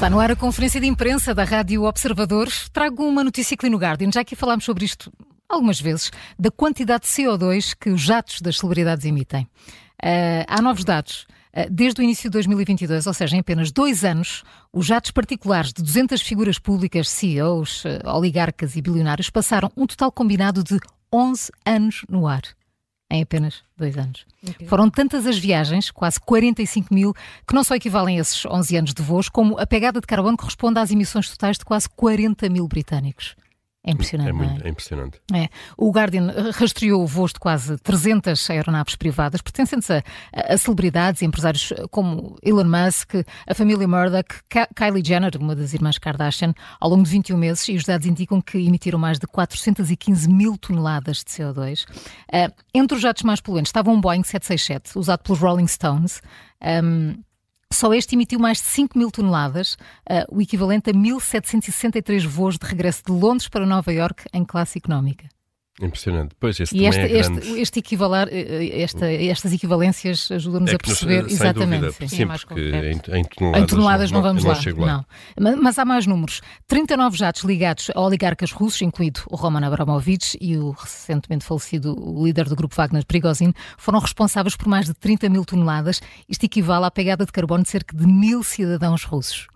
Está no ar a conferência de imprensa da Rádio Observador. Trago uma notícia aqui no Guardian, já que falámos sobre isto algumas vezes, da quantidade de CO2 que os jatos das celebridades emitem. Uh, há novos dados. Uh, desde o início de 2022, ou seja, em apenas dois anos, os jatos particulares de 200 figuras públicas, CEOs, uh, oligarcas e bilionários passaram um total combinado de 11 anos no ar em apenas dois anos. Okay. Foram tantas as viagens, quase 45 mil, que não só equivalem a esses 11 anos de voos, como a pegada de carbono corresponde às emissões totais de quase 40 mil britânicos. É impressionante. É, muito, é? é impressionante. É. O Guardian rastreou voos de quase 300 aeronaves privadas pertencentes a, a, celebridades e empresários como Elon Musk, a família Murdoch, Kylie Jenner, uma das irmãs Kardashian, ao longo de 21 meses, e os dados indicam que emitiram mais de 415 mil toneladas de CO2. Uh, eh, entre os jatos mais poluentes estava um Boeing 767, usado pelos Rolling Stones. Um, só este emitiu mais de 5 mil toneladas, uh, o equivalente a 1.763 voos de regresso de Londres para Nova Iorque em classe económica. Impressionante. Pois, este e este, é este, este equivalar, eh, eh, esta, estas equivalências ajudam-nos é a perceber nos, exatamente. Dúvida, sim, sim, porque em, em, toneladas, em toneladas não, não vamos não, lá. Não. Mas, há mais números. 39 jatos ligados a oligarcas russos, incluído o Roman Abramovich e o recentemente falecido líder do grupo Wagner, Prigozhin, foram responsáveis por mais de 30 mil toneladas. Isto equivale à pegada de carbono de cerca de mil cidadãos russos.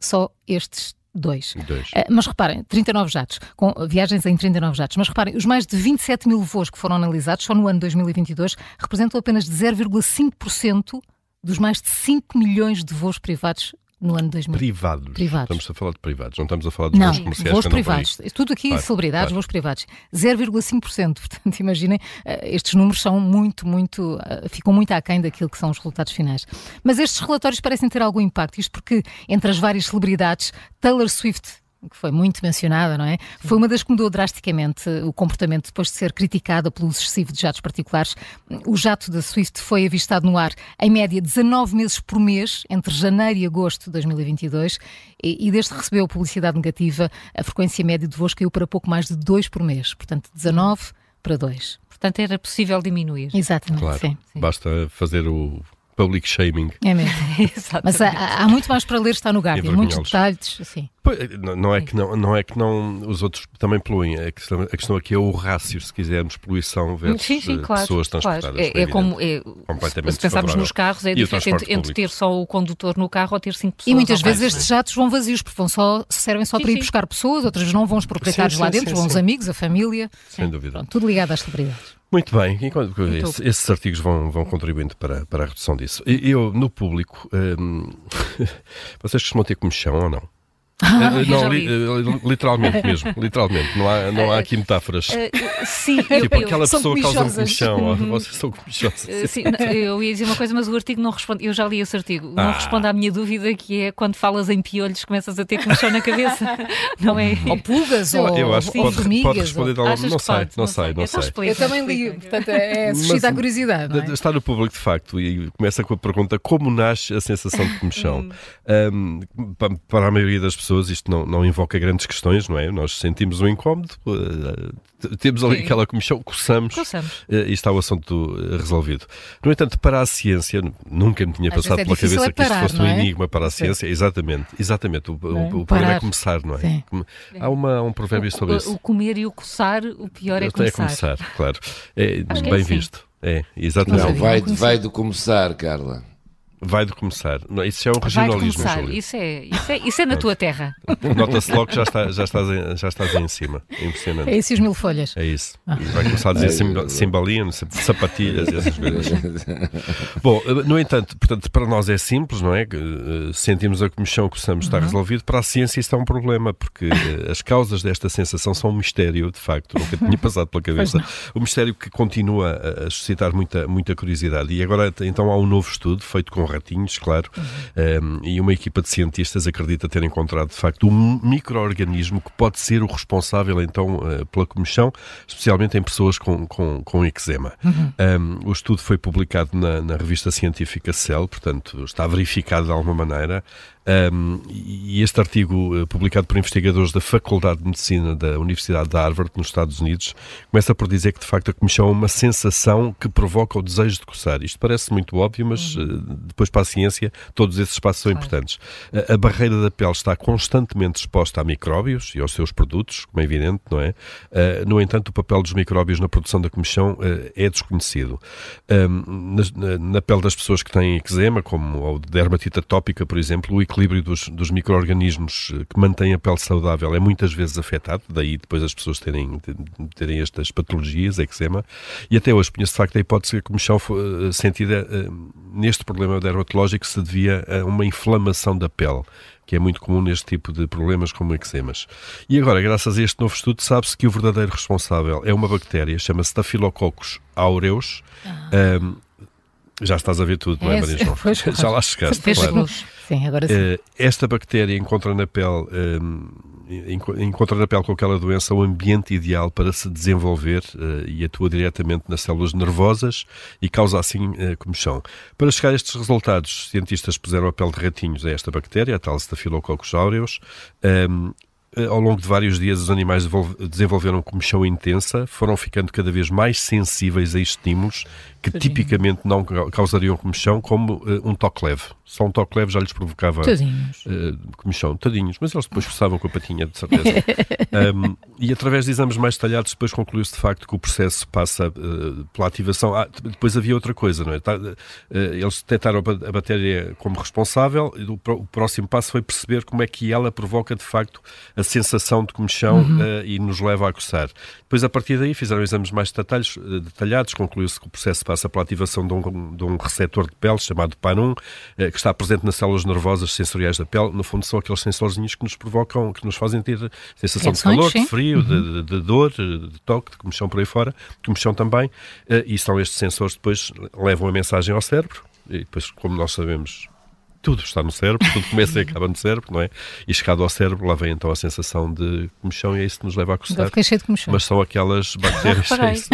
Só estes Dois. Dois. Uh, mas reparem, 39 jatos, com viagens em 39 jatos. Mas reparem, os mais de 27 mil voos que foram analisados só no ano 2022 representam apenas 0,5% dos mais de 5 milhões de voos privados no ano 2000. Privados. privados. Estamos a falar de privados, não estamos a falar de não, voos comerciais. voos privados. Tudo aqui, claro, celebridades, claro. voos privados. 0,5%. Portanto, imaginem, eh, estes números são muito, muito, eh, ficam muito aquém daquilo que são os resultados finais. Mas estes relatórios parecem ter algum impacto. Isto porque, entre as várias celebridades, Taylor Swift que foi muito mencionada, não é? Foi uma das que mudou drasticamente o comportamento depois de ser criticada pelo uso excessivo de jatos particulares. O jato da Swift foi avistado no ar em média 19 meses por mês, entre janeiro e agosto de 2022, e, e desde que recebeu publicidade negativa, a frequência média de voos caiu para pouco mais de 2 por mês, portanto 19 para 2. Portanto, era possível diminuir. Exatamente, claro. sim, sim. Basta fazer o public shaming. É mesmo. Mas há, há, muito mais para ler, está no Guardian, muitos detalhes. Sim. Não é, que não, não é que não os outros também poluem, a questão, a questão aqui é o rácio, se quisermos, poluição versus sim, sim, claro, pessoas transportadas. Claro. É, é como, é, se pensarmos nos carros, é diferente entre, entre, ter só o condutor no carro ou ter cinco pessoas. E muitas vezes estes jatos vão vazios, porque vão só, servem só sim, para ir buscar pessoas, outras não vão os proprietários lá dentro, vão os amigos, a família. Sem dúvida. Pronto, tudo ligado às celebridades. Muito bem, enquanto esse, esses artigos vão, vão contribuindo para, para a redução disso. Eu, no público, hum, vocês costumam ter comichão ou não? Ah, não, li, eh, literalmente mesmo, literalmente, não há, não há aqui metáforas. Uh, sim, tipo eu, aquela eu, pessoa que causa um comichão, uhum. vocês são comichosas. Uh, sim, eu ia dizer uma coisa, mas o artigo não responde, eu já li esse artigo, não ah. responde à minha dúvida que é quando falas em piolhos começas a ter comichão na cabeça, não é? Ou pulgas, eu, ou, eu acho que pode, formigas. Pode responder ou... não, sei, não, não sei, não sei. Então eu também li, portanto é suscita a curiosidade. É? Está no público de facto e começa com a pergunta como nasce a sensação de comichão. um, para a maioria das pessoas isto não, não invoca grandes questões, não é? Nós sentimos um incómodo, uh, temos ali Sim. aquela comissão, coçamos, coçamos. Uh, e está o assunto resolvido. No entanto, para a ciência, nunca me tinha Às passado é pela cabeça é parar, que isto fosse um é? enigma para a ciência. Exatamente, exatamente. O, o, o problema é começar, não é? Sim. Há uma, um provérbio sobre isso. O comer e o coçar, o pior é começar. É começar, claro. É, bem é assim. visto. É, exatamente. Não, vai, vai do começar, Carla. Vai de começar. Não, isso é um regionalismo, Vai de Isso é, isso, é, isso é na tua terra. Nota-se logo que já, está, já, estás em, já estás aí em cima. É impressionante. É isso e os mil folhas. É isso. Ah. Vai começar a dizer é, cimbalinho, sapatilhas e essas coisas. Bom, no entanto, portanto, para nós é simples, não é? Eh, sentimos a comissão, coçamos, está uhum. resolvido. Para a ciência isto é um problema, porque eh, as causas desta sensação são um mistério, de facto. Nunca tinha passado pela cabeça. Um mistério que continua a suscitar muita, muita curiosidade. E agora, então, há um novo estudo feito com ratinhos, claro, uhum. um, e uma equipa de cientistas acredita ter encontrado, de facto, um microorganismo que pode ser o responsável, então, uh, pela comissão, especialmente em pessoas com, com, com eczema. Uhum. Um, o estudo foi publicado na, na revista científica Cell, portanto, está verificado de alguma maneira. Um, e este artigo, uh, publicado por investigadores da Faculdade de Medicina da Universidade de Harvard, nos Estados Unidos, começa por dizer que, de facto, a comichão é uma sensação que provoca o desejo de coçar. Isto parece muito óbvio, mas uh, depois, para a ciência, todos esses passos são importantes. A, a barreira da pele está constantemente exposta a micróbios e aos seus produtos, como é evidente, não é? Uh, no entanto, o papel dos micróbios na produção da comichão é desconhecido. Um, na, na, pele das pessoas que têm eczema, como ou dermatite atópica, por exemplo, o equilíbrio dos, dos micro-organismos eh, que mantêm a pele saudável é muitas vezes afetado, daí depois as pessoas terem, terem estas patologias, eczema, e até hoje conheço de facto a hipótese que a comichão foi eh, sentida eh, neste problema dermatológico se devia a uma inflamação da pele que é muito comum neste tipo de problemas como eczemas. E agora, graças a este novo estudo, sabe-se que o verdadeiro responsável é uma bactéria, chama-se Staphylococcus aureus. Ah. Um, já estás a ver tudo, não é, Maria João? Pois, já lá chegaste. Claro. Sim, agora sim. Uh, esta bactéria encontra na pele. encontra na pele com aquela doença o ambiente ideal para se desenvolver uh, e atua diretamente nas células nervosas e causa assim uh, comichão. Para chegar a estes resultados, cientistas puseram a pele de ratinhos a esta bactéria, a tal Staphylococcus aureus, um, eh, ao longo de vários dias, os animais desenvolveram comichão intensa, foram ficando cada vez mais sensíveis a estímulos que tipicamente não causariam comichão, como uh, um toque leve. Só um toque leve já lhes provocava uh, comichão. Tadinhos, mas eles depois forçavam com a patinha, de certeza. um, e através de exames mais detalhados, depois concluiu-se de facto que o processo passa uh, pela ativação. Ah, depois havia outra coisa, não é? Tá, eles detectaram a bactéria como responsável e o, o, próximo passo foi perceber como é que ela provoca de facto a sensação de comichão uhum. e nos leva a coçar. Depois, a partir daí, fizeram exames mais detalhados, detalhados concluiu-se que o processo passa pela ativação de um, de um receptor de pele chamado PAN1, eh, que está presente nas células nervosas sensoriais da pele. No fundo, são aqueles sensorzinhos que nos provocam, que nos fazem ter sensação de calor, sim. de frio, uhum. de, de, dor, de toque, de comichão por aí fora, de comichão também. Eh, e são estes sensores que depois levam a mensagem ao cérebro. E depois, como nós sabemos, tudo está no cérebro, tudo começa e acaba no cérebro, não é? E chegado ao cérebro, lá vem então a sensação de comichão e é isso que nos leva a coçar. Fiquei cheio de comichão. Mas são aquelas bactérias.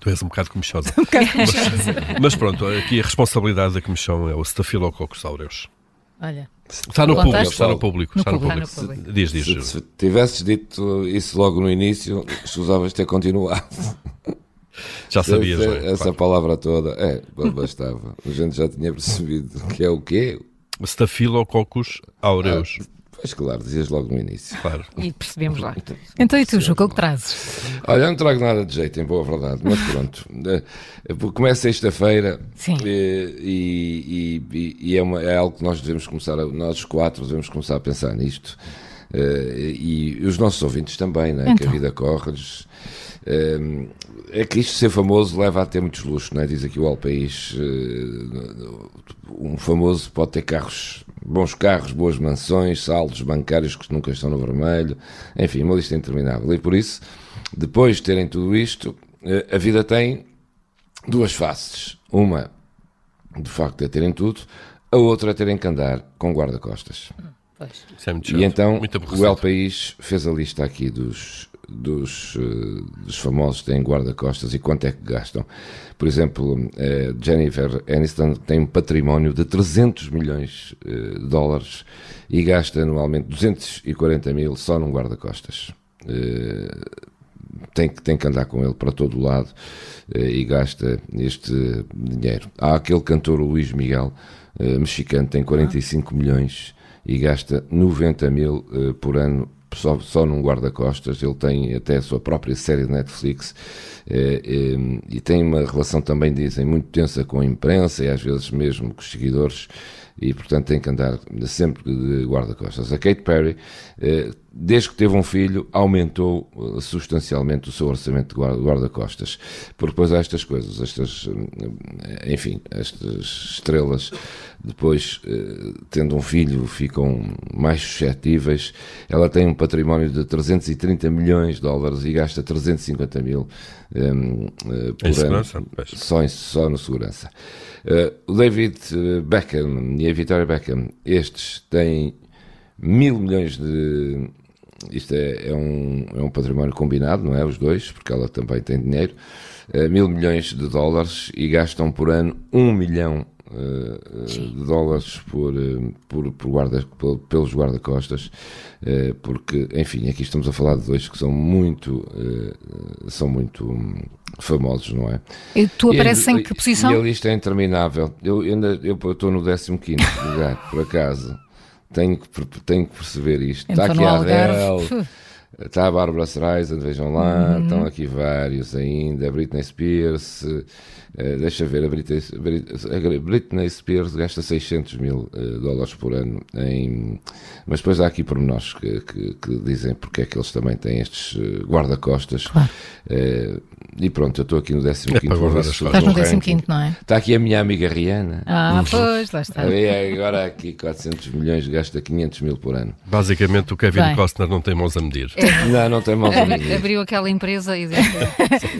tu és um bocado comichosa. Um bocado comichosa. Mas, mas, pronto, aqui a responsabilidade da comichão é o Staphylococcus aureus. Olha. Está no público, está no público. No está no público. público. Diz, diz. Se, se tivesses dito isso logo no início, escusavas ter continuado. Já sabias, essa, é? essa claro. palavra toda, é, bastava. A gente já tinha percebido que é o quê? Staphylococcus aureus. Ah, Pois claro, dizias logo no início. Claro. E percebemos lá. Então e tu, Ju, o que trazes? Olha, eu não trago nada de jeito, em boa verdade, mas pronto. Eh, começa sexta-feira e, e, e, e é, uma, é, algo que nós devemos começar, a, nós quatro devemos começar a pensar nisto. Eh, e os nossos ouvintes também, né? Então. que a então. vida corre-lhes. É que isto ser famoso leva a ter muitos luxos, não é? Diz aqui o Al País, eh, um famoso pode ter carros, bons carros, boas mansões, saldos bancários que nunca estão no vermelho, enfim, uma lista interminável. E por isso, depois de terem tudo isto, eh, a vida tem duas faces. Uma, de facto, é terem tudo, a outra é terem que andar com guarda-costas. Pois. É e então o El País fez a lista aqui dos dos, eh, dos famosos têm guarda-costas e quanto é que gastam. Por exemplo, eh, Jennifer Aniston tem um património de 300 milhões eh, de dólares e gasta anualmente 240 mil só num guarda-costas. Tem que, tem que andar com ele para todo o lado e gasta este dinheiro. Há aquele cantor, o Luís Miguel, mexicano, tem 45 milhões e gasta 90 mil por ano só, só num guarda-costas, ele tem até a sua própria série de Netflix é, é, e tem uma relação também, dizem, muito tensa com a imprensa e às vezes mesmo com os seguidores e portanto tem que andar sempre de guarda-costas. A Kate Perry, é, desde que teve um filho, aumentou substancialmente o seu orçamento de guarda-costas, porque depois há estas coisas, estas, enfim, estas estrelas depois, eh, tendo um filho, ficam mais suscetíveis. Ela tem um património de 330 milhões de dólares e gasta 350 mil um, eh, por em ano só, em, só na segurança. O David Beckham e a Victoria Beckham, estes têm mil milhões de. Isto é, é, um, é um património combinado, não é? Os dois, porque ela também tem dinheiro. Uh, mil milhões de dólares e gastam por ano um milhão uh, de dólares por, uh, por, por guarda, pelos guarda-costas, uh, porque, enfim, aqui estamos a falar de dois que são muito, são muito um, famosos, não é? E tu apareces em que posição? E a lista é interminável. Eu ainda eu estou no 15 lugar, por acaso. Tenho que, tenho que perceber isto. Então, Está aqui a Adele. Está a Barbara Streisand, vejam lá, uhum. estão aqui vários ainda, a Britney Spears, uh, deixa ver, a Britney, a Britney, Spears gasta 600 mil uh, dólares por ano, em, mas depois há aqui pormenores que, que, que, dizem porque é que eles também têm estes uh, guarda-costas. Claro. e pronto, eu estou aqui no 15 é Estás no 15 não é? Está aqui a minha amiga Rihanna. Ah, pois, lá está. agora aqui 400 milhões, gasta 500 mil por ano. Basicamente o Kevin Bem. Costner não tem mãos a medir. É não, não tem mal Abriu aquela empresa e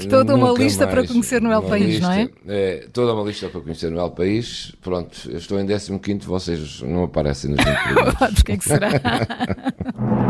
Toda uma lista mais. para conhecer no El País, lista, não é? é? Toda uma lista para conhecer no El País. Pronto, eu estou em 15, vocês não aparecem nos 20 Porquê que será?